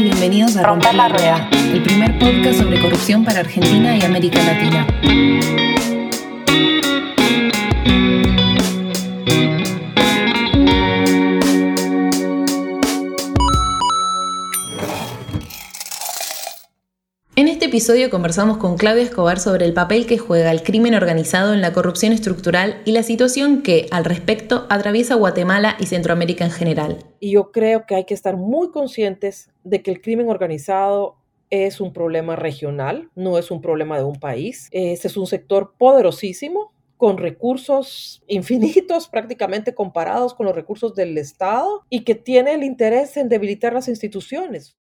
y bienvenidos a Romper la Rueda, el primer podcast sobre corrupción para Argentina y América Latina. Episodio conversamos con Claudia Escobar sobre el papel que juega el crimen organizado en la corrupción estructural y la situación que, al respecto, atraviesa Guatemala y Centroamérica en general. Y yo creo que hay que estar muy conscientes de que el crimen organizado es un problema regional, no es un problema de un país. Este es un sector poderosísimo, con recursos infinitos prácticamente comparados con los recursos del Estado y que tiene el interés en debilitar las instituciones.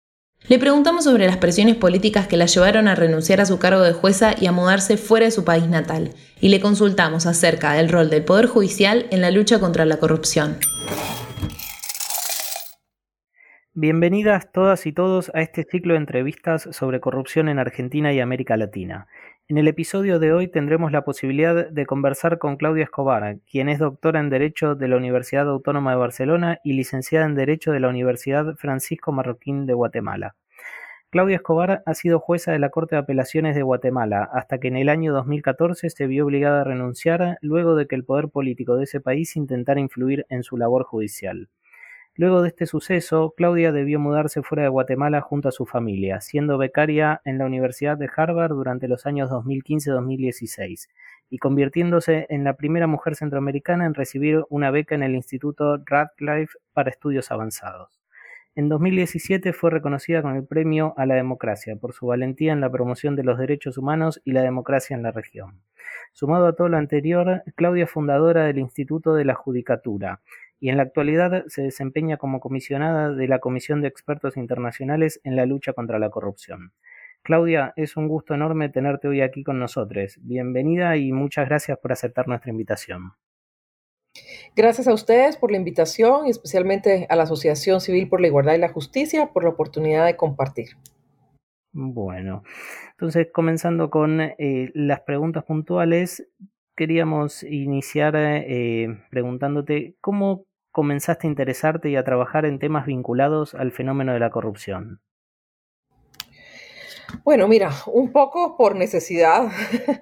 Le preguntamos sobre las presiones políticas que la llevaron a renunciar a su cargo de jueza y a mudarse fuera de su país natal, y le consultamos acerca del rol del Poder Judicial en la lucha contra la corrupción. Bienvenidas todas y todos a este ciclo de entrevistas sobre corrupción en Argentina y América Latina. En el episodio de hoy tendremos la posibilidad de conversar con Claudia Escobar, quien es doctora en Derecho de la Universidad Autónoma de Barcelona y licenciada en Derecho de la Universidad Francisco Marroquín de Guatemala. Claudia Escobar ha sido jueza de la Corte de Apelaciones de Guatemala hasta que en el año 2014 se vio obligada a renunciar luego de que el poder político de ese país intentara influir en su labor judicial. Luego de este suceso, Claudia debió mudarse fuera de Guatemala junto a su familia, siendo becaria en la Universidad de Harvard durante los años 2015-2016 y convirtiéndose en la primera mujer centroamericana en recibir una beca en el Instituto Radcliffe para estudios avanzados. En 2017 fue reconocida con el Premio a la Democracia por su valentía en la promoción de los derechos humanos y la democracia en la región. Sumado a todo lo anterior, Claudia es fundadora del Instituto de la Judicatura, y en la actualidad se desempeña como comisionada de la Comisión de Expertos Internacionales en la lucha contra la corrupción. Claudia, es un gusto enorme tenerte hoy aquí con nosotros. Bienvenida y muchas gracias por aceptar nuestra invitación. Gracias a ustedes por la invitación y especialmente a la Asociación Civil por la Igualdad y la Justicia por la oportunidad de compartir. Bueno, entonces comenzando con eh, las preguntas puntuales, queríamos iniciar eh, preguntándote cómo comenzaste a interesarte y a trabajar en temas vinculados al fenómeno de la corrupción. Bueno, mira, un poco por necesidad,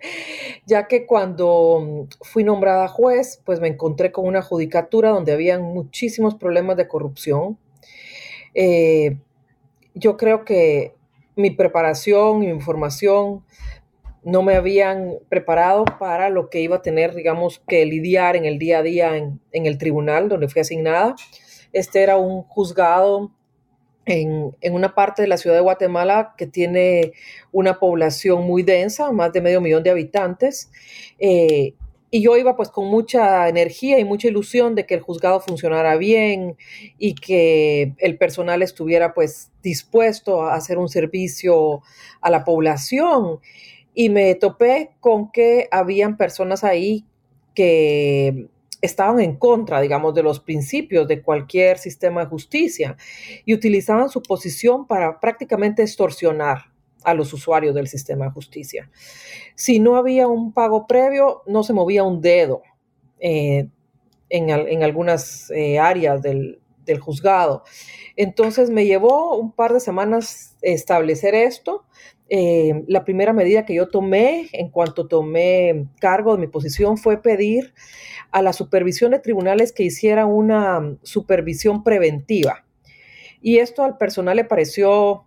ya que cuando fui nombrada juez, pues me encontré con una judicatura donde habían muchísimos problemas de corrupción. Eh, yo creo que mi preparación mi información no me habían preparado para lo que iba a tener, digamos, que lidiar en el día a día en, el tribunal donde fui asignada. Este era un juzgado en, una parte de la ciudad de Guatemala que tiene una población muy densa, más de medio millón de habitantes. Eh, y yo iba pues con mucha energía y mucha ilusión de que el juzgado funcionara bien y que el personal estuviera pues dispuesto a hacer un servicio a la población y me topé con que habían personas ahí que estaban en contra, digamos, de los principios de cualquier sistema de justicia y utilizaban su posición para prácticamente extorsionar a los usuarios del sistema de justicia. Si no había un pago previo, no se movía un dedo eh, en, algunas eh, áreas del, del juzgado. Entonces me llevó un par de semanas establecer esto. Eh, la primera medida que yo tomé en cuanto tomé cargo de mi posición fue pedir a la supervisión de tribunales que hiciera una supervisión preventiva. Y esto al personal le pareció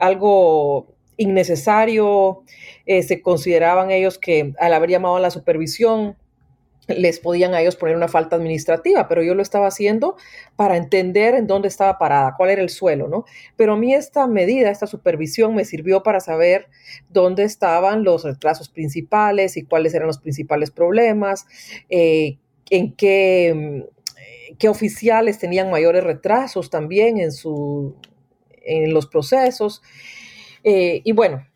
algo innecesario. Eh, se consideraban ellos que al haber llamado a la supervisión les podían a ellos poner una falta administrativa, pero yo lo estaba haciendo para entender en dónde estaba parada, cuál era el suelo, ¿no? Pero a mí esta medida, esta supervisión me sirvió para saber dónde estaban los retrasos principales y cuáles eran los principales problemas, eh, en qué, mm, qué oficiales tenían mayores retrasos también en, su, en los procesos. Eh, y bueno,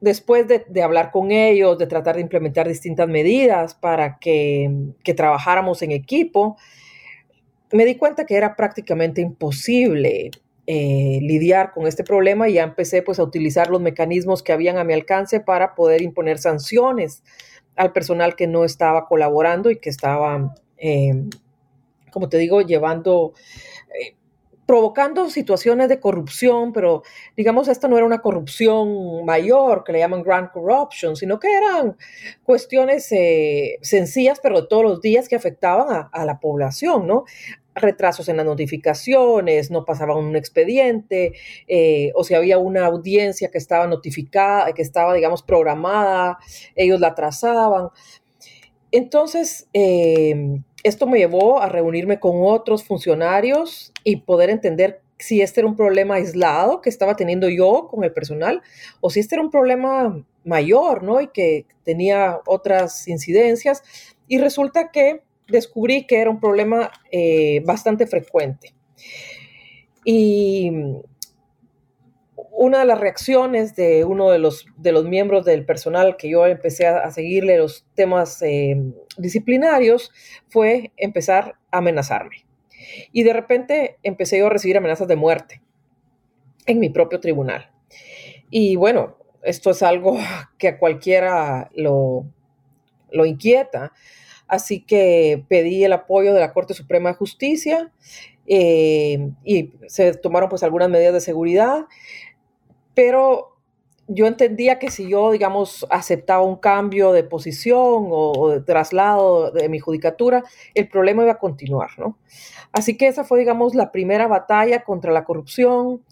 después de, hablar con ellos, de tratar de implementar distintas medidas para que, trabajáramos en equipo, me di cuenta que era prácticamente imposible eh, lidiar con este problema y ya empecé pues a utilizar los mecanismos que habían a mi alcance para poder imponer sanciones al personal que no estaba colaborando y que estaba, eh, como te digo, llevando, eh, provocando situaciones de corrupción, pero digamos, esta no era una corrupción mayor, que le llaman grand corruption, sino que eran cuestiones eh, sencillas, pero de todos los días que afectaban a, la población, ¿no? retrasos en las notificaciones, no pasaba un expediente, eh, o si había una audiencia que estaba notificada, que estaba, digamos, programada, ellos la atrasaban. Entonces, eh, esto me llevó a reunirme con otros funcionarios y poder entender si este era un problema aislado que estaba teniendo yo con el personal o si este era un problema mayor, ¿no? Y que tenía otras incidencias. Y resulta que descubrí que era un problema eh, bastante frecuente. Y una de las reacciones de uno de los, de los miembros del personal que yo empecé a, seguirle los temas eh, disciplinarios fue empezar a amenazarme. Y de repente empecé yo a recibir amenazas de muerte en mi propio tribunal. Y bueno, esto es algo que a cualquiera lo, lo inquieta. Así que pedí el apoyo de la Corte Suprema de Justicia eh, y se tomaron pues algunas medidas de seguridad, pero yo entendía que si yo, digamos, aceptaba un cambio de posición o, de traslado de mi judicatura, el problema iba a continuar, ¿no? Así que esa fue, digamos, la primera batalla contra la corrupción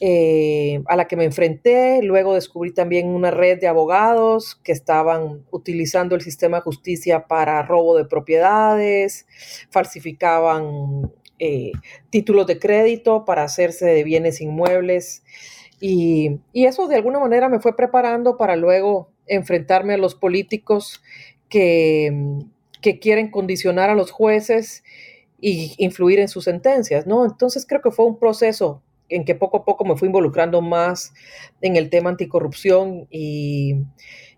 eh, a la que me enfrenté. Luego descubrí también una red de abogados que estaban utilizando el sistema de justicia para robo de propiedades, falsificaban eh, títulos de crédito para hacerse de bienes inmuebles. Y, eso de alguna manera me fue preparando para luego enfrentarme a los políticos que, que quieren condicionar a los jueces y influir en sus sentencias, ¿no? Entonces creo que fue un proceso en que poco a poco me fui involucrando más en el tema anticorrupción y,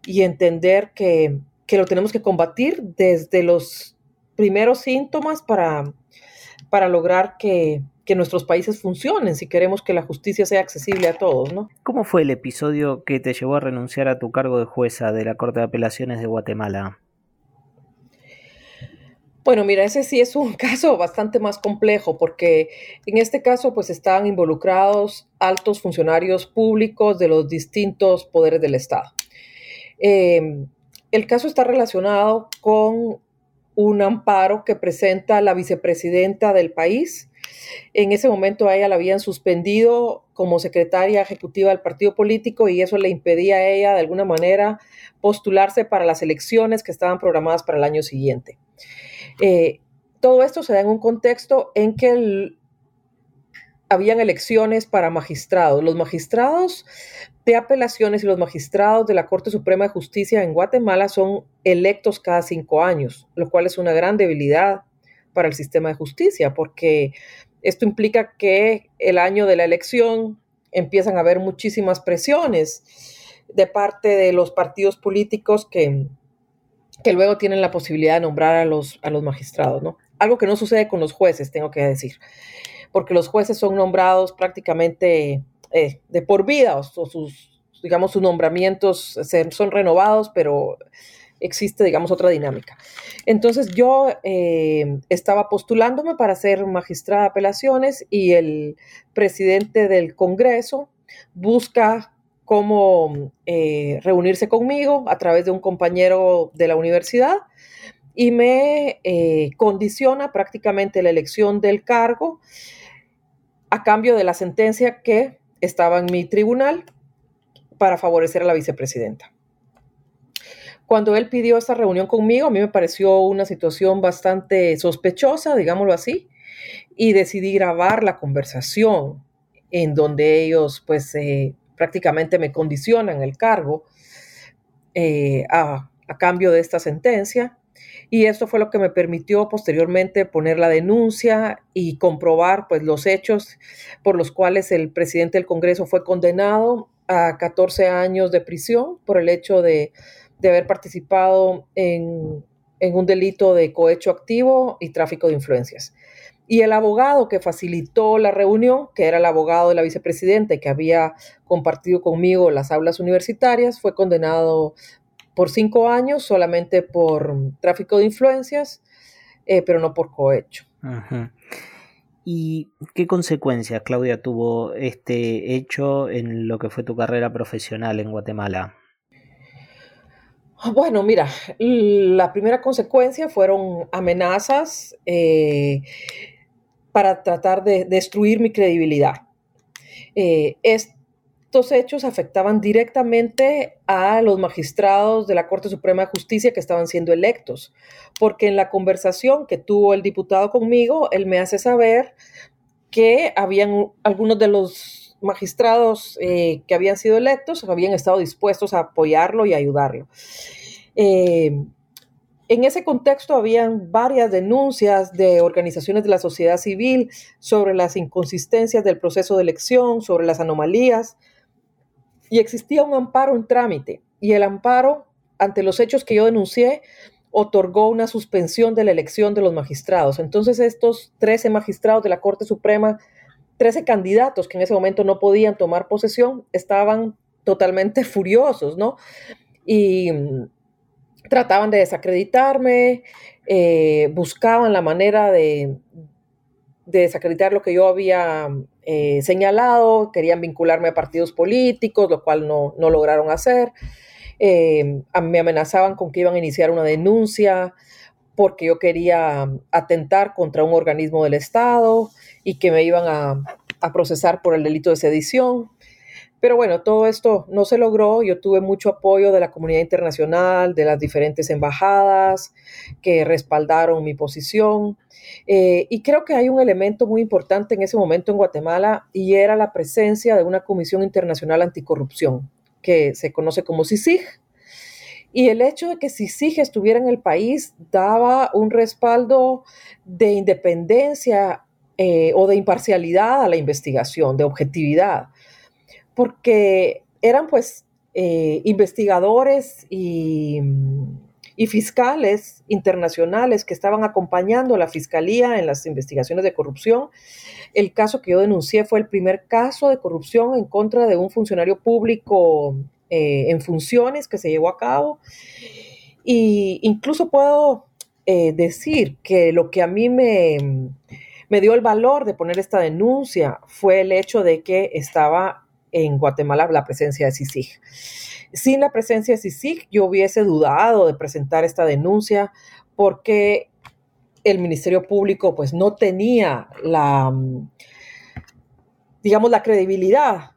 y entender que, que, lo tenemos que combatir desde los primeros síntomas para, para lograr que, que nuestros países funcionen, si queremos que la justicia sea accesible a todos, ¿no? ¿Cómo fue el episodio que te llevó a renunciar a tu cargo de jueza de la Corte de Apelaciones de Guatemala? Bueno, mira, ese sí es un caso bastante más complejo porque en este caso pues estaban involucrados altos funcionarios públicos de los distintos poderes del Estado. Em, el caso está relacionado con un amparo que presenta la vicepresidenta del país, en ese momento a ella la habían suspendido como secretaria ejecutiva del partido político y eso le impedía a ella de alguna manera postularse para las elecciones que estaban programadas para el año siguiente. Eh, todo esto se da en un contexto en que habían elecciones para magistrados. Los magistrados de apelaciones y los magistrados de la Corte Suprema de Justicia en Guatemala son electos cada cinco años, lo cual es una gran debilidad para el sistema de justicia, porque esto implica que el año de la elección empiezan a haber muchísimas presiones de parte de los partidos políticos que, que luego tienen la posibilidad de nombrar a los, a los magistrados, ¿no? Algo que no sucede con los jueces, tengo que decir, porque los jueces son nombrados prácticamente eh, de por vida, o, sus, digamos, sus nombramientos son renovados, pero existe, digamos, otra dinámica. Entonces yo eh, estaba postulándome para ser magistrada de apelaciones y el presidente del Congreso busca cómo eh, reunirse conmigo a través de un compañero de la universidad y me eh, condiciona prácticamente la elección del cargo a cambio de la sentencia que estaba en mi tribunal para favorecer a la vicepresidenta. Cuando él pidió esta reunión conmigo, a mí me pareció una situación bastante sospechosa, digámoslo así, y decidí grabar la conversación en donde ellos pues eh, prácticamente me condicionan el cargo eh, a, a cambio de esta sentencia. Y esto fue lo que me permitió posteriormente poner la denuncia y comprobar pues, los hechos por los cuales el presidente del Congreso fue condenado a 14 años de prisión por el hecho de de haber participado en, un delito de cohecho activo y tráfico de influencias. Y el abogado que facilitó la reunión, que era el abogado de la vicepresidenta y que había compartido conmigo las aulas universitarias, fue condenado por cinco años solamente por tráfico de influencias, eh, pero no por cohecho. ¿Y qué consecuencias, Claudia, tuvo este hecho en lo que fue tu carrera profesional en Guatemala? Bueno, mira, la primera consecuencia fueron amenazas eh, para tratar de destruir mi credibilidad. Eh, estos hechos afectaban directamente a los magistrados de la Corte Suprema de Justicia que estaban siendo electos, porque en la conversación que tuvo el diputado conmigo, él me hace saber que habían algunos de los magistrados eh, que habían sido electos habían estado dispuestos a apoyarlo y ayudarlo. Eh, en ese contexto habían varias denuncias de organizaciones de la sociedad civil sobre las inconsistencias del proceso de elección, sobre las anomalías, y existía un amparo en trámite, y el amparo ante los hechos que yo denuncié otorgó una suspensión de la elección de los magistrados. Entonces estos 13 magistrados de la Corte Suprema, 13 candidatos que en ese momento no podían tomar posesión, estaban totalmente furiosos, ¿no? Y trataban de desacreditarme, eh, buscaban la manera de, desacreditar lo que yo había eh, señalado, querían vincularme a partidos políticos, lo cual no, lograron hacer. Eh, me amenazaban con que iban a iniciar una denuncia porque yo quería atentar contra un organismo del Estado y que me iban a, a procesar por el delito de sedición. Pero bueno, todo esto no se logró. Yo tuve mucho apoyo de la comunidad internacional, de las diferentes embajadas que respaldaron mi posición. Eh, y creo que hay un elemento muy importante en ese momento en Guatemala y era la presencia de una Comisión Internacional Anticorrupción, que se conoce como CICIG. Y el hecho de que CICIG estuviera en el país daba un respaldo de independencia eh, o de imparcialidad a la investigación, de objetividad porque eran pues eh, investigadores y, fiscales internacionales que estaban acompañando a la fiscalía en las investigaciones de corrupción. El caso que yo denuncié fue el primer caso de corrupción en contra de un funcionario público eh, en funciones que se llevó a cabo. Y incluso puedo decir que lo que a mí me, me dio el valor de poner esta denuncia fue el hecho de que estaba en Guatemala la presencia de CICIG. Sin la presencia de CICIG, yo hubiese dudado de presentar esta denuncia porque el Ministerio Público pues no tenía la, digamos, la credibilidad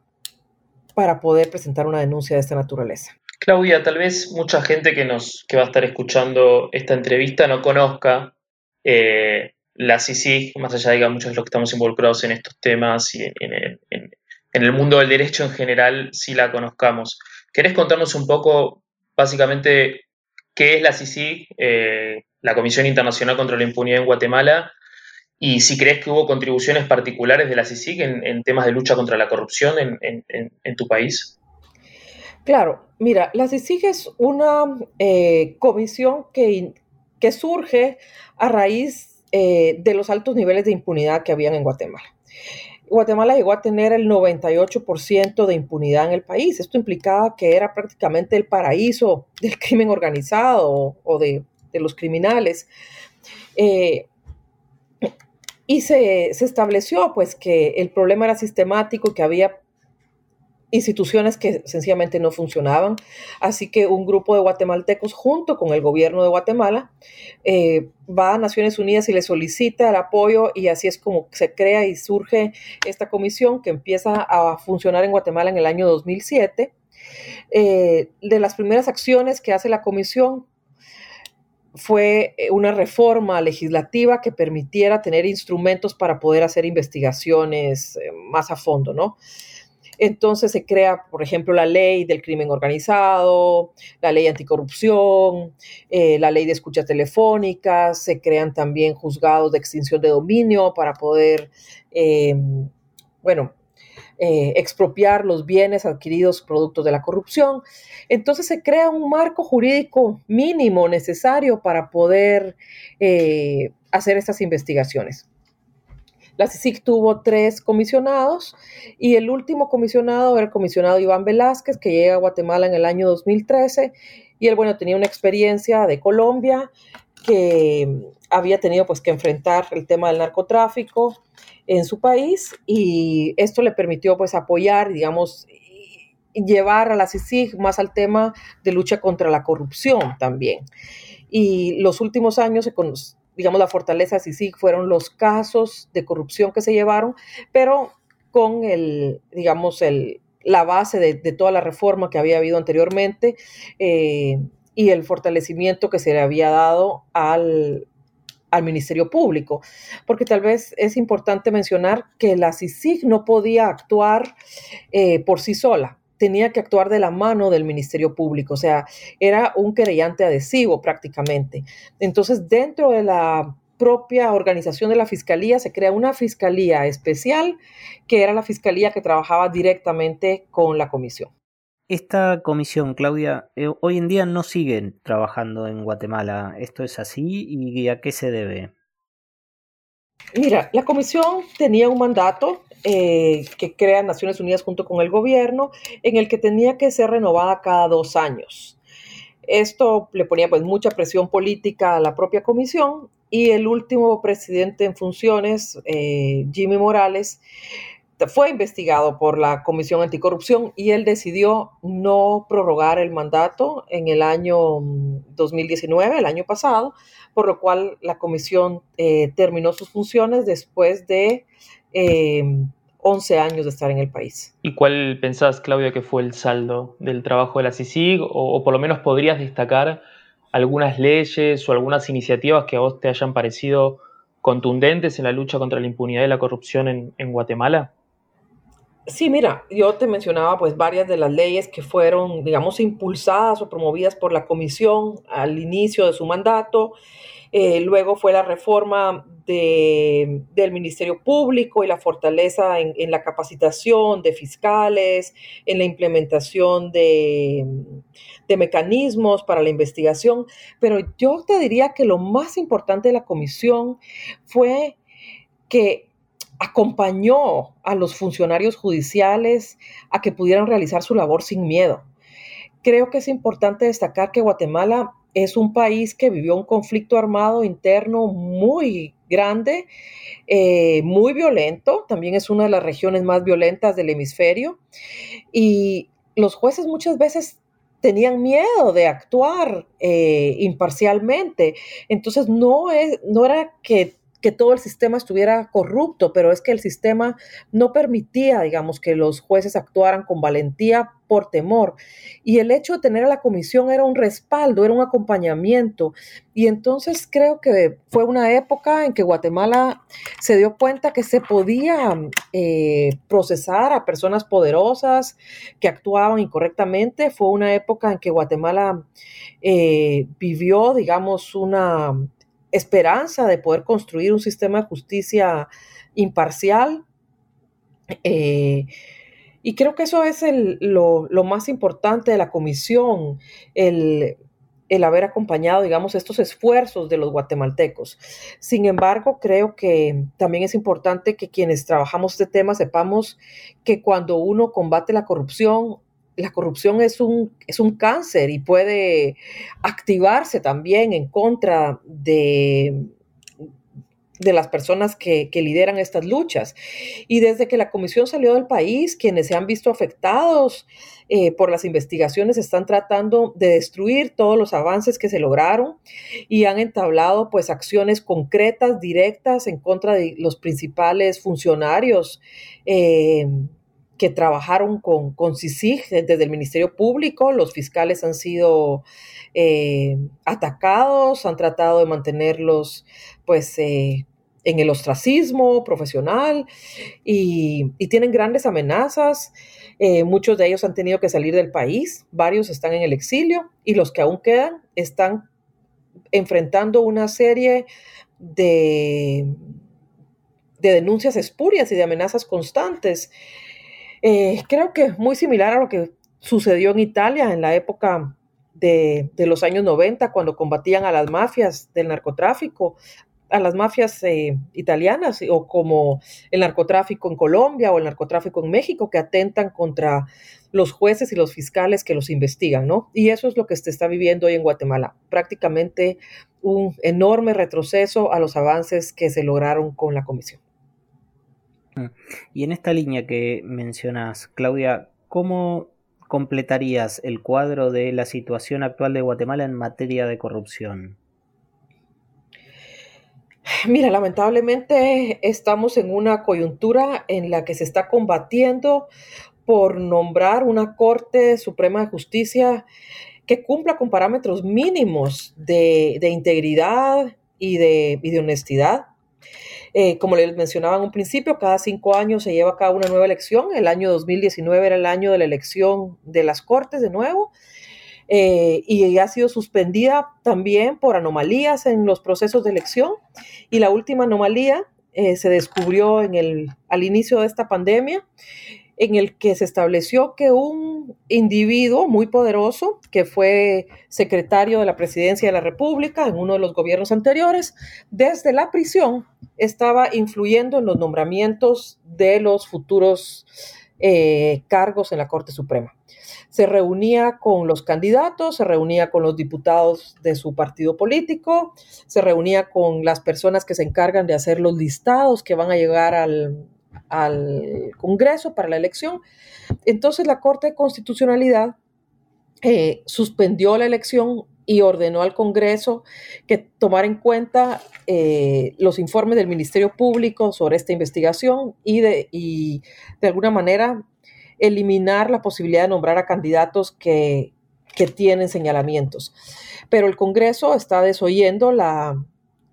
para poder presentar una denuncia de esta naturaleza. Claudia, tal vez mucha gente que, nos, que va a estar escuchando esta entrevista no conozca eh, la CICIG, más allá de que muchos de los que estamos involucrados en estos temas y en, el mundo del derecho en general sí la conozcamos. ¿Querés contarnos un poco, básicamente, qué es la CICIG, eh, la Comisión Internacional contra la Impunidad en Guatemala, y si crees que hubo contribuciones particulares de la CICIG en, temas de lucha contra la corrupción en, tu país? Claro, mira, la CICIG es una eh, comisión que, que, surge a raíz eh, de los altos niveles de impunidad que habían en Guatemala. Guatemala llegó a tener el 98% de impunidad en el país. Esto implicaba que era prácticamente el paraíso del crimen organizado o de, los criminales. Eh, y se, se, estableció pues que el problema era sistemático, que había instituciones que sencillamente no funcionaban. Así que un grupo de guatemaltecos junto con el gobierno de Guatemala eh, va a Naciones Unidas y le solicita el apoyo y así es como se crea y surge esta comisión que empieza a funcionar en Guatemala en el año 2007. Eh, de las primeras acciones que hace la comisión fue eh, una reforma legislativa que permitiera tener instrumentos para poder hacer investigaciones más a fondo, ¿no? Entonces se crea, por ejemplo, la ley del crimen organizado, la ley anticorrupción, eh, la ley de escuchas telefónicas, se crean también juzgados de extinción de dominio para poder, em, bueno, eh, expropiar los bienes adquiridos productos de la corrupción. Entonces se crea un marco jurídico mínimo necesario para poder eh, hacer estas investigaciones. La CICIC tuvo tres comisionados y el último comisionado era el comisionado Iván Velázquez, que llega a Guatemala en el año 2013 y él, bueno, tenía una experiencia de Colombia que había tenido pues que enfrentar el tema del narcotráfico en su país y esto le permitió pues apoyar, digamos, llevar a la CICIG más al tema de lucha contra la corrupción también. Y los últimos años, digamos, la fortaleza de CICIG fueron los casos de corrupción que se llevaron, pero con el, digamos, el, la base de, toda la reforma que había habido anteriormente eh, y el fortalecimiento que se le había dado al, al Ministerio Público, porque tal vez es importante mencionar que la CICIG no podía actuar eh, por sí sola, tenía que actuar de la mano del Ministerio Público, o sea, era un querellante adhesivo prácticamente. Entonces, dentro de la propia organización de la Fiscalía se crea una Fiscalía especial, que era la Fiscalía que trabajaba directamente con la Comisión. Esta comisión, Claudia, eh, hoy en día no sigue trabajando en Guatemala. ¿Esto es así y a qué se debe? Mira, la comisión tenía un mandato eh, que crea Naciones Unidas junto con el gobierno, en el que tenía que ser renovada cada dos años. Esto le ponía pues mucha presión política a la propia comisión y el último presidente en funciones, eh, Jimmy Morales, fue investigado por la Comisión Anticorrupción y él decidió no prorrogar el mandato en el año 2019, mm, el año pasado, por lo cual la comisión eh, terminó sus funciones después de 11 em, años de estar en el país. ¿Y cuál pensás, Claudia, que fue el saldo del trabajo de la CICIG? O, por lo menos podrías destacar algunas leyes o algunas iniciativas que a vos te hayan parecido contundentes en la lucha contra la impunidad y la corrupción en Guatemala? Sí, mira, yo te mencionaba pues varias de las leyes que fueron, digamos, impulsadas o promovidas por la comisión al inicio de su mandato. Eh, luego fue la reforma del Ministerio Público y la fortaleza en, la capacitación de fiscales, en la implementación de, de mecanismos para la investigación. Pero yo te diría que lo más importante de la comisión fue que acompañó a los funcionarios judiciales a que pudieran realizar su labor sin miedo. Creo que es importante destacar que Guatemala es un país que vivió un conflicto armado interno muy grande, eh, muy violento, también es una de las regiones más violentas del hemisferio, y los jueces muchas veces tenían miedo de actuar eh, imparcialmente. Entonces no, es, no era que que todo el sistema estuviera corrupto, pero es que el sistema no permitía, digamos, que los jueces actuaran con valentía por temor. Y el hecho de tener a la comisión era un respaldo, era un acompañamiento. Y entonces creo que fue una época en que Guatemala se dio cuenta que se podía eh, procesar a personas poderosas que actuaban incorrectamente. Fue una época en que Guatemala eh, vivió, digamos, una esperanza de poder construir un sistema de justicia imparcial. Eh, y creo que eso es lo, más importante de la comisión, el, haber acompañado, digamos, estos esfuerzos de los guatemaltecos. Sin embargo, creo que también es importante que quienes trabajamos este tema sepamos que cuando uno combate la corrupción, la corrupción es un, es un cáncer y puede activarse también en contra de, de las personas que, lideran estas luchas. Y desde que la comisión salió del país, quienes se han visto afectados eh, por las investigaciones están tratando de destruir todos los avances que se lograron y han entablado pues acciones concretas, directas en contra de los principales funcionarios. Eh, que trabajaron con, con CICIG desde el Ministerio Público. Los fiscales han sido eh, atacados, han tratado de mantenerlos pues eh, en el ostracismo profesional y, tienen grandes amenazas. Eh, muchos de ellos han tenido que salir del país, varios están en el exilio y los que aún quedan están enfrentando una serie de, de denuncias espurias y de amenazas constantes. Eh, creo que es muy similar a lo que sucedió en Italia en la época de, los años 90, cuando combatían a las mafias del narcotráfico, a las mafias eh, italianas, o como el narcotráfico en Colombia o el narcotráfico en México, que atentan contra los jueces y los fiscales que los investigan, ¿no? Y eso es lo que se está viviendo hoy en Guatemala, prácticamente un enorme retroceso a los avances que se lograron con la comisión. Mm. Y en esta línea que mencionas, Claudia, ¿cómo completarías el cuadro de la situación actual de Guatemala en materia de corrupción? Mira, lamentablemente estamos en una coyuntura en la que se está combatiendo por nombrar una Corte Suprema de Justicia que cumpla con parámetros mínimos de, integridad y de, y de honestidad. Eh, como les mencionaba en un principio, cada cinco años se lleva a cabo una nueva elección. El año 2019 era el año de la elección de las Cortes de nuevo. Eh, y ha sido suspendida también por anomalías en los procesos de elección. Y la última anomalía eh, se descubrió en el, al inicio de esta pandemia en el que se estableció que un individuo muy poderoso, que fue secretario de la presidencia de la República en uno de los gobiernos anteriores, desde la prisión estaba influyendo en los nombramientos de los futuros eh, cargos en la Corte Suprema. Se reunía con los candidatos, se reunía con los diputados de su partido político, se reunía con las personas que se encargan de hacer los listados que van a llegar al, al Congreso para la elección. Entonces la Corte de Constitucionalidad eh, suspendió la elección y ordenó al Congreso que tomara en cuenta eh, los informes del Ministerio Público sobre esta investigación y de, y de alguna manera eliminar la posibilidad de nombrar a candidatos que, tienen señalamientos. Pero el Congreso está desoyendo la,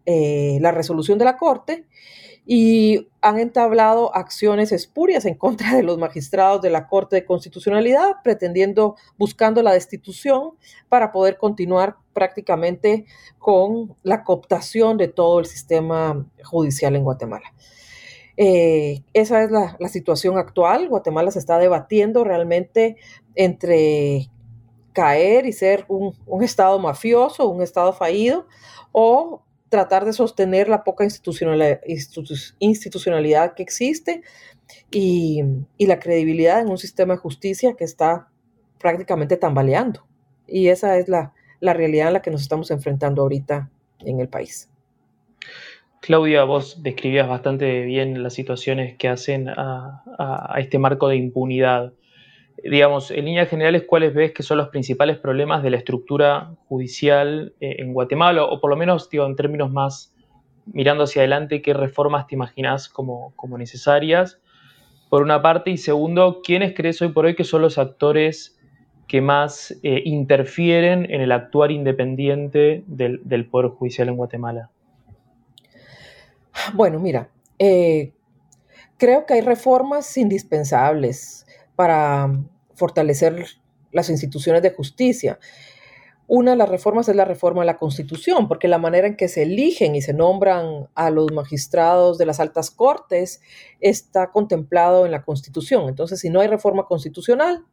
eh, la resolución de la Corte y han entablado acciones espurias en contra de los magistrados de la Corte de Constitucionalidad, pretendiendo, buscando la destitución para poder continuar prácticamente con la cooptación de todo el sistema judicial en Guatemala. Eh, esa es la, situación actual. Guatemala se está debatiendo realmente entre caer y ser un, un Estado mafioso, un Estado fallido, o tratar de sostener la poca institucionalidad que existe y, la credibilidad en un sistema de justicia que está prácticamente tambaleando. Y esa es la, realidad a la que nos estamos enfrentando ahorita en el país. Claudia, vos describías bastante bien las situaciones que hacen a este marco de impunidad digamos, en líneas generales, ¿cuáles ves que son los principales problemas de la estructura judicial eh, en Guatemala? O por lo menos, digo, en términos más mirando hacia adelante, ¿qué reformas te imaginas como, necesarias? Por una parte, y segundo, ¿quiénes crees hoy por hoy que son los actores que más eh, interfieren en el actuar independiente del, Poder Judicial en Guatemala? Bueno, mira, eh, creo que hay reformas indispensables para fortalecer las instituciones de justicia. Una de las reformas es la reforma a la Constitución, porque la manera en que se eligen y se nombran a los magistrados de las altas cortes está contemplado en la Constitución. Entonces, si no hay reforma constitucional,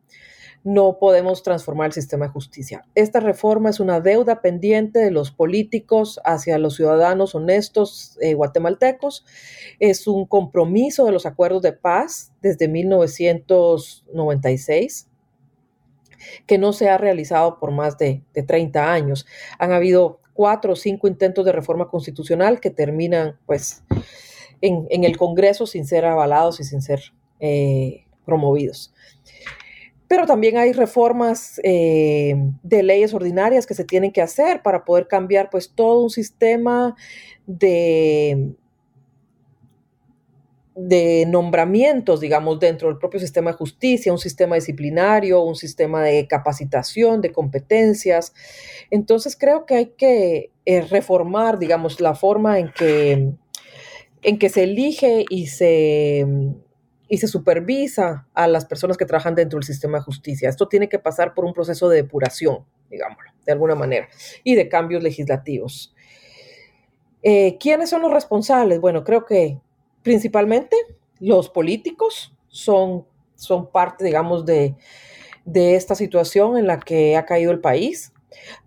no podemos transformar el sistema de justicia. Esta reforma es una deuda pendiente de los políticos hacia los ciudadanos honestos eh, guatemaltecos. Es un compromiso de los acuerdos de paz desde 1996 que no se ha realizado por más de, 30 años. Han habido cuatro o cinco intentos de reforma constitucional que terminan pues en, el Congreso sin ser avalados y sin ser eh, promovidos pero también hay reformas eh, de leyes ordinarias que se tienen que hacer para poder cambiar pues todo un sistema de, de nombramientos, digamos, dentro del propio sistema de justicia, un sistema disciplinario, un sistema de capacitación, de competencias. Entonces creo que hay que eh, reformar, digamos, la forma en que, en que se elige y se y se supervisa a las personas que trabajan dentro del sistema de justicia. Esto tiene que pasar por un proceso de depuración, digámoslo, de alguna manera, y de cambios legislativos. Eh, ¿Quiénes son los responsables? Bueno, creo que principalmente los políticos son, son parte, digamos, de, de esta situación en la que ha caído el país.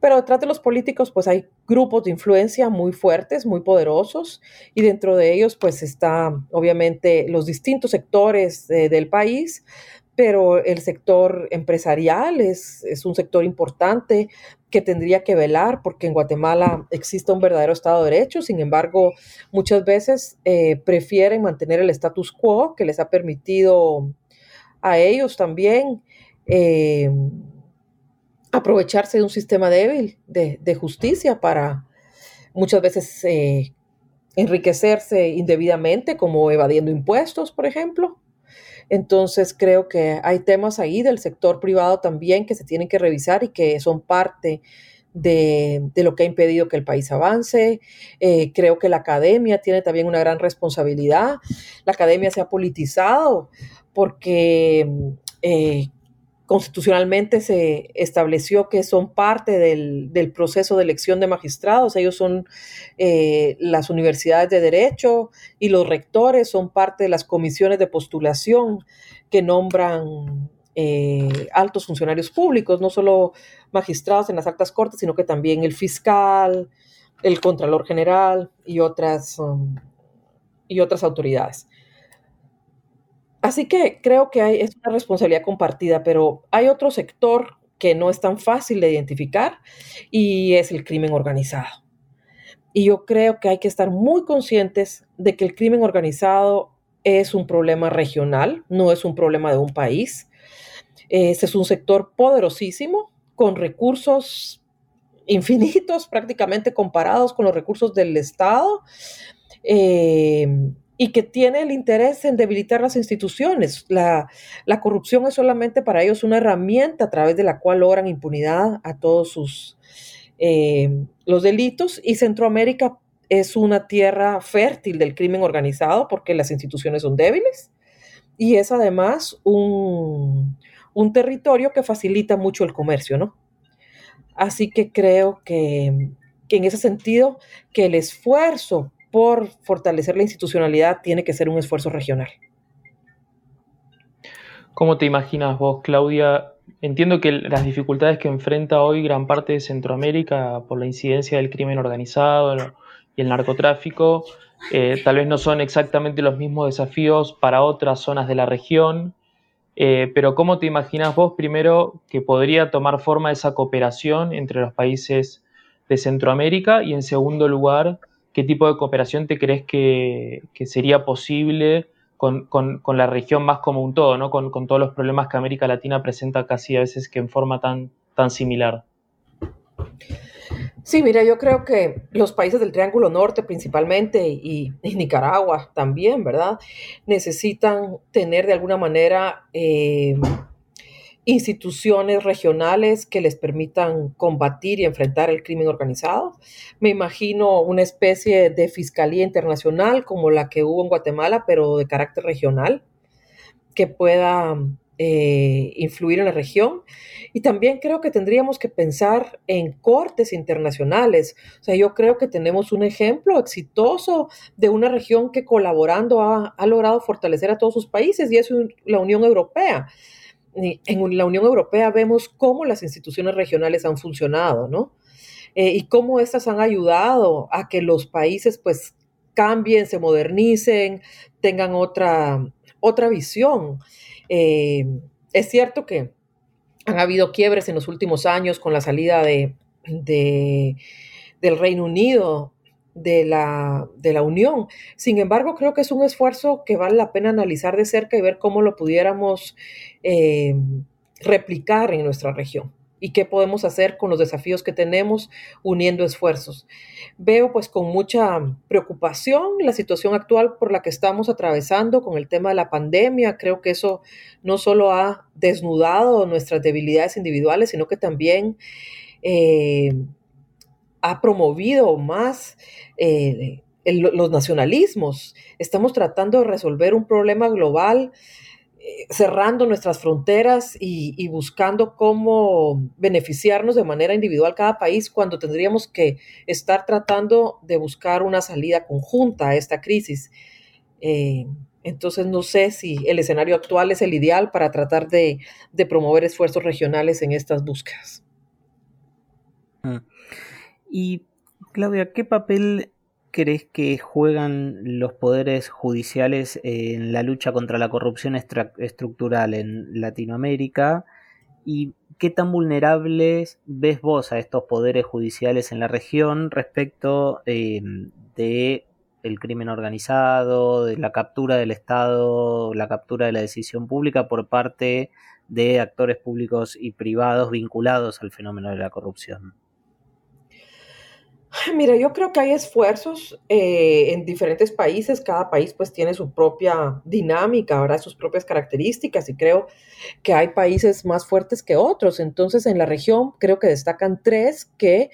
Pero detrás de los políticos, pues hay grupos de influencia muy fuertes, muy poderosos, y dentro de ellos, pues está obviamente los distintos sectores del país, pero el sector empresarial es, un sector importante que tendría que velar porque en Guatemala existe un verdadero Estado de Derecho, sin embargo, muchas veces eh, prefieren mantener el status quo que les ha permitido a ellos también eh, aprovecharse de un sistema débil de, justicia para muchas veces eh, enriquecerse indebidamente, como evadiendo impuestos, por ejemplo. Entonces creo que hay temas ahí del sector privado también que se tienen que revisar y que son parte de, lo que ha impedido que el país avance. Eh, creo que la academia tiene también una gran responsabilidad. La academia se ha politizado porque eh, constitucionalmente se estableció que son parte del, proceso de elección de magistrados. Ellos son eh, las universidades de derecho y los rectores son parte de las comisiones de postulación que nombran eh, altos funcionarios públicos, no solo magistrados en las altas cortes, sino que también el fiscal, el contralor general y otras, um, y otras autoridades. Así que creo que hay, es una responsabilidad compartida, pero hay otro sector que no es tan fácil de identificar y es el crimen organizado. Y yo creo que hay que estar muy conscientes de que el crimen organizado es un problema regional, no es un problema de un país. Ese es un sector poderosísimo, con recursos infinitos, prácticamente comparados con los recursos del Estado. Eh, y que tiene el interés en debilitar las instituciones. La, corrupción es solamente para ellos una herramienta a través de la cual logran impunidad a todos sus eh, los delitos y Centroamérica es una tierra fértil del crimen organizado porque las instituciones son débiles y es además un, un territorio que facilita mucho el comercio, ¿no? Así que creo que en ese sentido que el esfuerzo por fortalecer la institucionalidad tiene que ser un esfuerzo regional. ¿Cómo te imaginas vos, Claudia? Entiendo que las dificultades que enfrenta hoy gran parte de Centroamérica por la incidencia del crimen organizado y el narcotráfico, eh, tal vez no son exactamente los mismos desafíos para otras zonas de la región, eh, pero ¿cómo te imaginas vos primero que podría tomar forma esa cooperación entre los países de Centroamérica y en segundo lugar, qué tipo de cooperación te crees que, sería posible con, la región más como un todo, ¿no? Con, todos los problemas que América Latina presenta casi a veces que en forma tan, similar. Sí, mira, yo creo que los países del Triángulo Norte principalmente y, Nicaragua también, ¿verdad? Necesitan tener de alguna manera eh, instituciones regionales que les permitan combatir y enfrentar el crimen organizado. Me imagino una especie de fiscalía internacional como la que hubo en Guatemala, pero de carácter regional, que pueda eh, influir en la región. Y también creo que tendríamos que pensar en cortes internacionales. O sea, yo creo que tenemos un ejemplo exitoso de una región que colaborando ha, ha logrado fortalecer a todos sus países y es la Unión Europea en la Unión Europea vemos cómo las instituciones regionales han funcionado, ¿no? Eh, y cómo estas han ayudado a que los países pues cambien, se modernicen, tengan otra, otra visión. Eh, es cierto que han habido quiebres en los últimos años con la salida de, del Reino Unido de la, de la Unión. Sin embargo, creo que es un esfuerzo que vale la pena analizar de cerca y ver cómo lo pudiéramos eh, replicar en nuestra región y qué podemos hacer con los desafíos que tenemos uniendo esfuerzos. Veo pues con mucha preocupación la situación actual por la que estamos atravesando con el tema de la pandemia. Creo que eso no solo ha desnudado nuestras debilidades individuales, sino que también eh, ha promovido más eh, los nacionalismos. Estamos tratando de resolver un problema global eh, cerrando nuestras fronteras y, buscando cómo beneficiarnos de manera individual cada país cuando tendríamos que estar tratando de buscar una salida conjunta a esta crisis. Eh, entonces no sé si el escenario actual es el ideal para tratar de, promover esfuerzos regionales en estas búsquedas. Mm. Y Claudia, ¿qué papel crees que juegan los poderes judiciales en la lucha contra la corrupción estructural en Latinoamérica? ¿Y qué tan vulnerables ves vos a estos poderes judiciales en la región respecto em, de el crimen organizado, de la captura del Estado, la captura de la decisión pública por parte de actores públicos y privados vinculados al fenómeno de la corrupción? Mira, yo creo que hay esfuerzos eh, en diferentes países, cada país pues tiene su propia dinámica, ahora sus propias características y creo que hay países más fuertes que otros. Entonces en la región creo que destacan tres que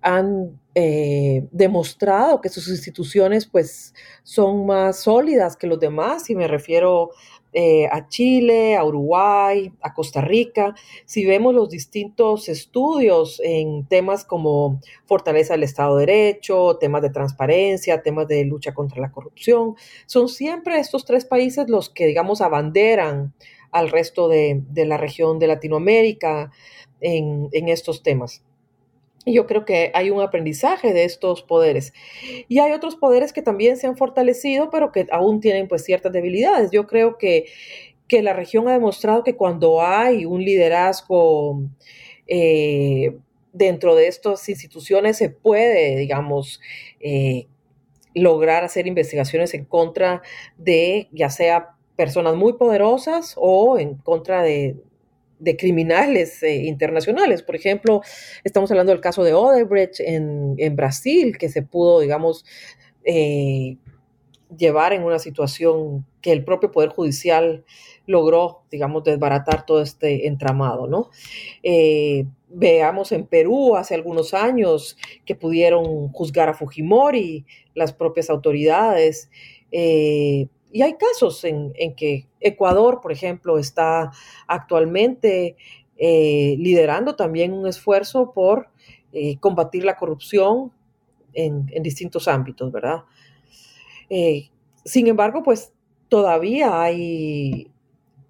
han eh, demostrado que sus instituciones pues son más sólidas que los demás y me refiero eh, a Chile, a Uruguay, a Costa Rica. Si vemos los distintos estudios en temas como fortaleza del Estado de Derecho, temas de transparencia, temas de lucha contra la corrupción, son siempre estos tres países los que, digamos, abanderan al resto de, la región de Latinoamérica en estos temas. Y yo creo que hay un aprendizaje de estos poderes. Y hay otros poderes que también se han fortalecido, pero que aún tienen pues ciertas debilidades. Yo creo que, que la región ha demostrado que cuando hay un liderazgo eh, dentro de estas instituciones se puede, digamos, eh, lograr hacer investigaciones en contra de ya sea personas muy poderosas o en contra de, de criminales eh, internacionales. Por ejemplo, estamos hablando del caso de Odebrecht en, Brasil, que se pudo, digamos, eh, llevar en una situación que el propio Poder Judicial logró, digamos, desbaratar todo este entramado, ¿no? Eh, veamos en Perú hace algunos años que pudieron juzgar a Fujimori, las propias autoridades. Y hay casos en, que Ecuador, por ejemplo, está actualmente eh, liderando también un esfuerzo por eh, combatir la corrupción en, distintos ámbitos, ¿verdad? Eh, sin embargo, pues todavía hay,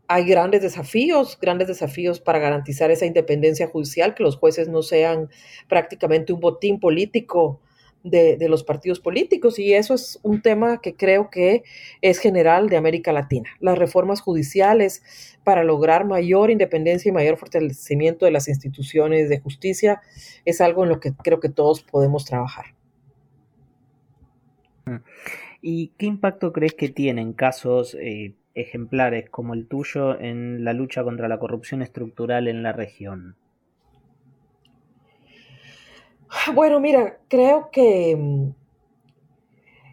hay grandes desafíos, grandes desafíos para garantizar esa independencia judicial, que los jueces no sean prácticamente un botín político de, los partidos políticos y eso es un tema que creo que es general de América Latina. Las reformas judiciales para lograr mayor independencia y mayor fortalecimiento de las instituciones de justicia es algo en lo que creo que todos podemos trabajar. ¿Y qué impacto crees que tienen casos eh, ejemplares como el tuyo en la lucha contra la corrupción estructural en la región? Bueno, mira, creo que, mm,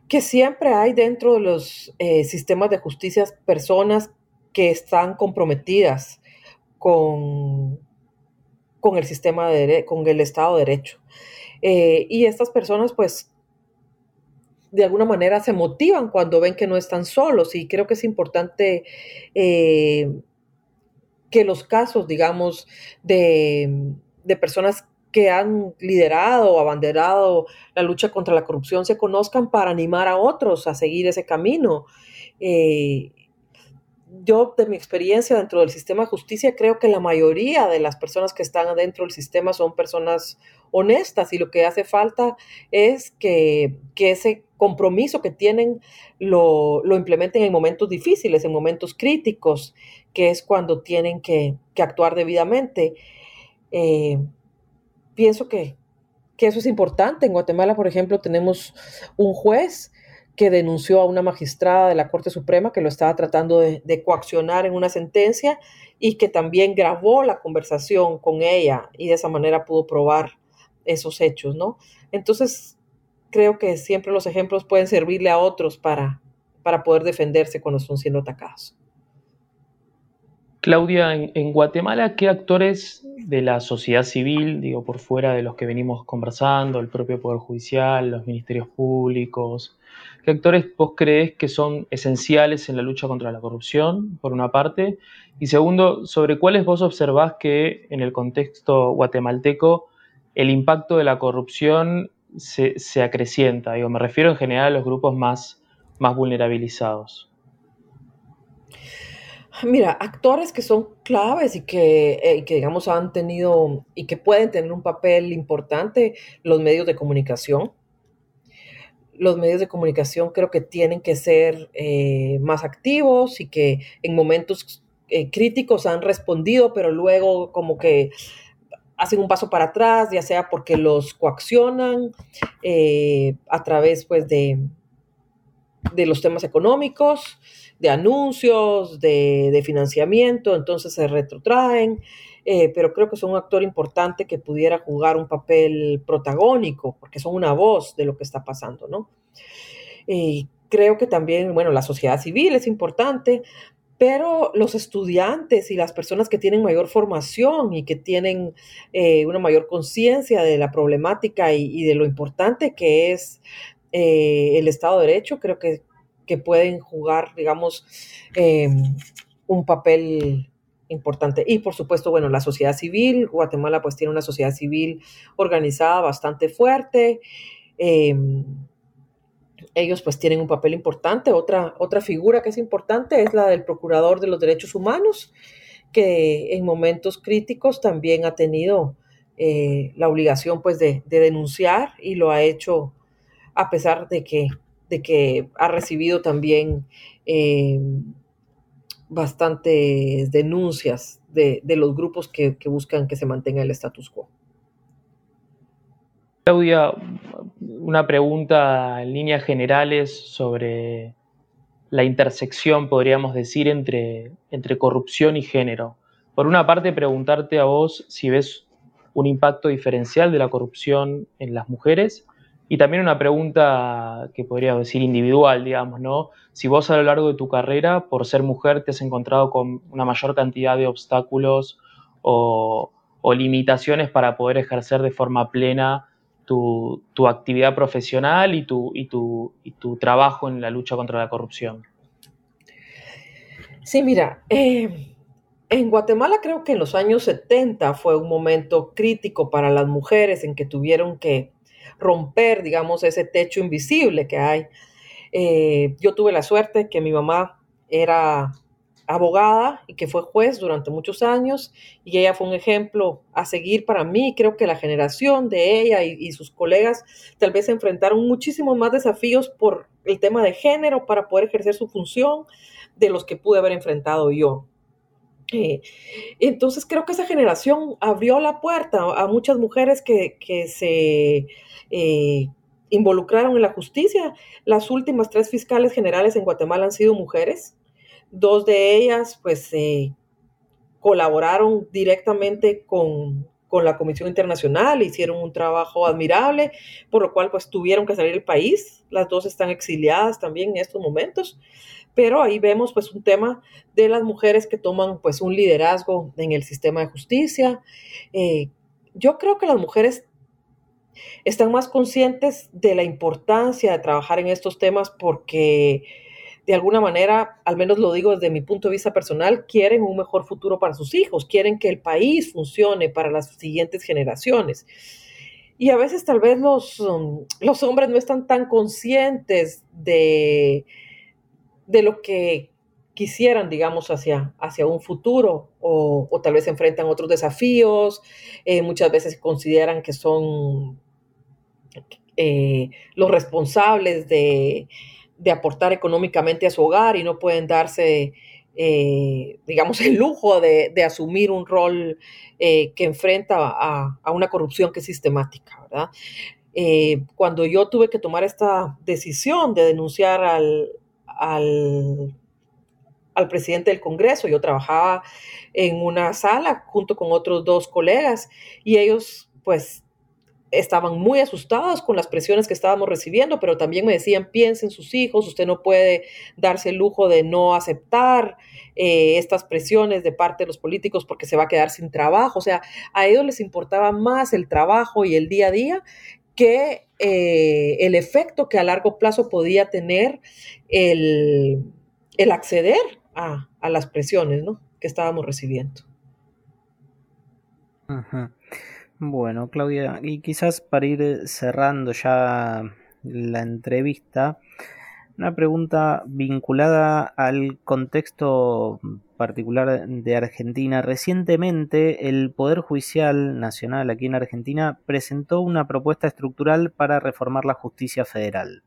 que siempre hay dentro de los eh, sistemas de justicia personas que están comprometidas con, con el sistema de con el Estado de Derecho. Eh, y estas personas, pues, de alguna manera se motivan cuando ven que no están solos. Y creo que es importante eh, que los casos, digamos, de, de personas que han liderado o abanderado la lucha contra la corrupción se conozcan para animar a otros a seguir ese camino. Eh, yo, de mi experiencia dentro del sistema de justicia, creo que la mayoría de las personas que están adentro del sistema son personas honestas y lo que hace falta es que, ese compromiso que tienen lo, implementen en momentos difíciles, en momentos críticos, que es cuando tienen que, actuar debidamente. Eh, pienso que, eso es importante. En Guatemala, por ejemplo, tenemos un juez que denunció a una magistrada de la Corte Suprema que lo estaba tratando de, coaccionar en una sentencia y que también grabó la conversación con ella y de esa manera pudo probar esos hechos, ¿no? Entonces, creo que siempre los ejemplos pueden servirle a otros para, para poder defenderse cuando están siendo atacados. Claudia, en, Guatemala, ¿qué actores de la sociedad civil, digo, por fuera de los que venimos conversando, el propio Poder Judicial, los ministerios públicos, qué actores vos crees que son esenciales en la lucha contra la corrupción, por una parte? Y segundo, sobre cuáles vos observás que en el contexto guatemalteco el impacto de la corrupción se, acrecienta. Digo, me refiero en general a los grupos más, más vulnerabilizados. Mira, actores que son claves y que, eh, digamos, han tenido y que pueden tener un papel importante, los medios de comunicación. los medios de comunicación creo que tienen que ser eh, más activos y que en momentos eh, críticos han respondido, pero luego como que hacen un paso para atrás, ya sea porque los coaccionan eh, a través pues de, de los temas económicos, de anuncios, de, financiamiento, entonces se retrotraen, eh, pero creo que son un actor importante que pudiera jugar un papel protagónico, porque son una voz de lo que está pasando, ¿no? Y creo que también, bueno, la sociedad civil es importante, pero los estudiantes y las personas que tienen mayor formación y que tienen eh, una mayor conciencia de la problemática y, de lo importante que es eh, el Estado de Derecho, creo que, pueden jugar, digamos, em, un papel importante. Y por supuesto, bueno, la sociedad civil, Guatemala pues tiene una sociedad civil organizada bastante fuerte. Em, ellos pues tienen un papel importante. Otra, otra figura que es importante es la del Procurador de los Derechos Humanos, que en momentos críticos también ha tenido eh, la obligación pues de, denunciar y lo ha hecho a pesar de que, de que ha recibido también eh, bastantes denuncias de, los grupos que buscan que se mantenga el status quo. Claudia, una pregunta en líneas generales sobre la intersección, podríamos decir, entre, entre corrupción y género. Por una parte, preguntarte a vos si ves un impacto diferencial de la corrupción en las mujeres y también una pregunta que podría decir individual, digamos, ¿no? Si vos a lo largo de tu carrera, por ser mujer, te has encontrado con una mayor cantidad de obstáculos o, limitaciones para poder ejercer de forma plena tu, actividad profesional y tu, y, tu, y tu trabajo en la lucha contra la corrupción? Sí, mira, eh, en Guatemala creo que en los años 70 fue un momento crítico para las mujeres en que tuvieron que romper, digamos, ese techo invisible que hay. Eh, yo tuve la suerte que mi mamá era abogada y que fue juez durante muchos años y ella fue un ejemplo a seguir para mí. Creo que la generación de ella y, sus colegas tal vez enfrentaron muchísimos más desafíos por el tema de género para poder ejercer su función de los que pude haber enfrentado yo. Eh, entonces creo que esa generación abrió la puerta a muchas mujeres que, se eh, involucraron en la justicia. Las últimas tres fiscales generales en Guatemala han sido mujeres. Dos de ellas, pues, eh, colaboraron directamente con, la Comisión Internacional, hicieron un trabajo admirable, por lo cual, pues, tuvieron que salir del país. Las dos están exiliadas también en estos momentos, pero ahí vemos, pues, un tema de las mujeres que toman, pues, un liderazgo en el sistema de justicia. Eh, yo creo que las mujeres están más conscientes de la importancia de trabajar en estos temas porque de alguna manera, al menos lo digo desde mi punto de vista personal, quieren un mejor futuro para sus hijos, quieren que el país funcione para las siguientes generaciones. Y a veces tal vez los, um, los hombres no están tan conscientes de, de lo que quisieran, digamos, hacia, hacia un futuro o, tal vez enfrentan otros desafíos, eh, muchas veces consideran que son eh, los responsables de, de aportar económicamente a su hogar y no pueden darse, eh, digamos, el lujo de, asumir un rol eh, que enfrenta a, una corrupción que es sistemática, ¿verdad? Eh, cuando yo tuve que tomar esta decisión de denunciar al, al, al presidente del Congreso, yo trabajaba en una sala junto con otros dos colegas y ellos pues estaban muy asustados con las presiones que estábamos recibiendo, pero también me decían, piensen sus hijos, usted no puede darse el lujo de no aceptar eh, estas presiones de parte de los políticos porque se va a quedar sin trabajo. O sea, a ellos les importaba más el trabajo y el día a día que eh, el efecto que a largo plazo podía tener el, acceder a, las presiones que estábamos recibiendo. Bueno, Claudia, y quizás para ir cerrando ya la entrevista, una pregunta vinculada al contexto particular de Argentina. Recientemente el Poder Judicial Nacional aquí en Argentina presentó una propuesta estructural para reformar la justicia federal.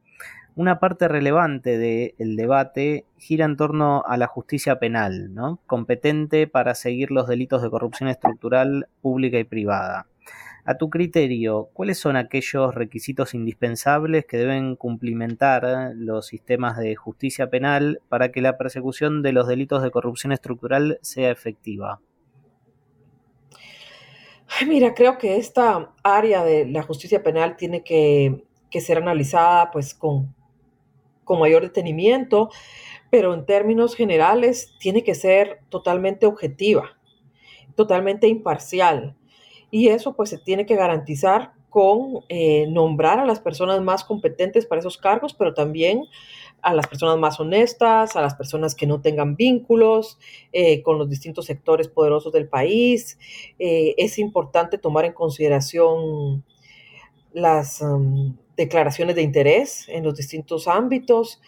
una parte relevante del debate gira en torno a la justicia penal, ¿no? competente para seguir los delitos de corrupción estructural pública y privada. A tu criterio, ¿cuáles son aquellos requisitos indispensables que deben cumplimentar los sistemas de justicia penal para que la persecución de los delitos de corrupción estructural sea efectiva? mira, creo que esta área de la justicia penal tiene que, ser analizada pues con mayor detenimiento, pero en términos generales tiene que ser totalmente objetiva, totalmente imparcial. Y eso pues se tiene que garantizar con eh, nombrar a las personas más competentes para esos cargos, pero también a las personas más honestas, a las personas que no tengan vínculos eh, con los distintos sectores poderosos del país. Eh, es importante tomar en consideración las um, declaraciones de interés en los distintos ámbitos.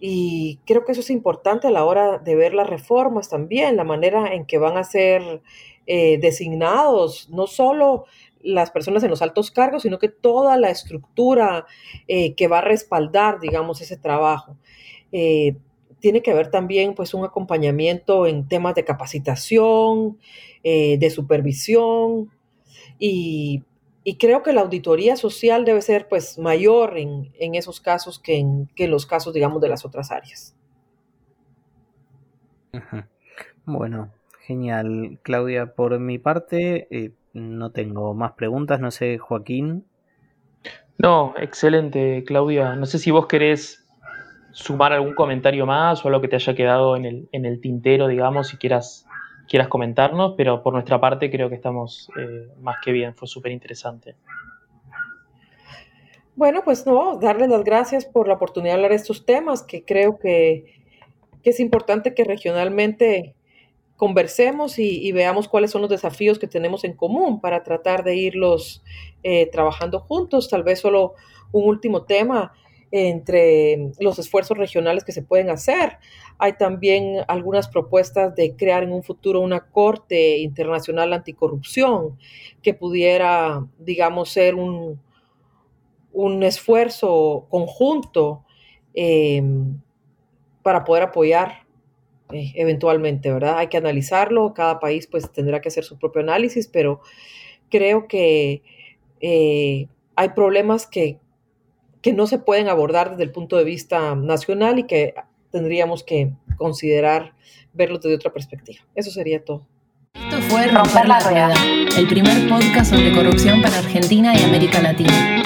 Y creo que eso es importante a la hora de ver las reformas también, la manera en que van a ser eh, designados, no solo las personas en los altos cargos, sino que toda la estructura eh, que va a respaldar, digamos, ese trabajo. Eh, tiene que haber también pues un acompañamiento en temas de capacitación, de supervisión y y creo que la auditoría social debe ser pues mayor en, esos casos que en, los casos, digamos, de las otras áreas. Bueno, genial. Claudia, por mi parte, eh, no tengo más preguntas. No sé, Joaquín. No, excelente, Claudia. No sé si vos querés sumar algún comentario más o algo que te haya quedado en el, en el tintero, digamos, si quieras quieras comentarnos, pero por nuestra parte creo que estamos eh, más que bien, fue súper interesante. Bueno, pues no, darles las gracias por la oportunidad de hablar de estos temas, que creo que, es importante que regionalmente conversemos y, veamos cuáles son los desafíos que tenemos en común para tratar de irlos eh, trabajando juntos. Tal vez solo un último tema entre los esfuerzos regionales que se pueden hacer. Hay también algunas propuestas de crear en un futuro una Corte Internacional Anticorrupción que pudiera, digamos, ser un, un esfuerzo conjunto eh, para poder apoyar eh, eventualmente, ¿verdad? Hay que analizarlo, cada país pues tendrá que hacer su propio análisis, pero creo que eh, hay problemas que, que no se pueden abordar desde el punto de vista nacional y que tendríamos que considerar verlos desde otra perspectiva. Eso sería todo. Esto fue Romper la Rueda, el primer podcast sobre corrupción para Argentina y América Latina.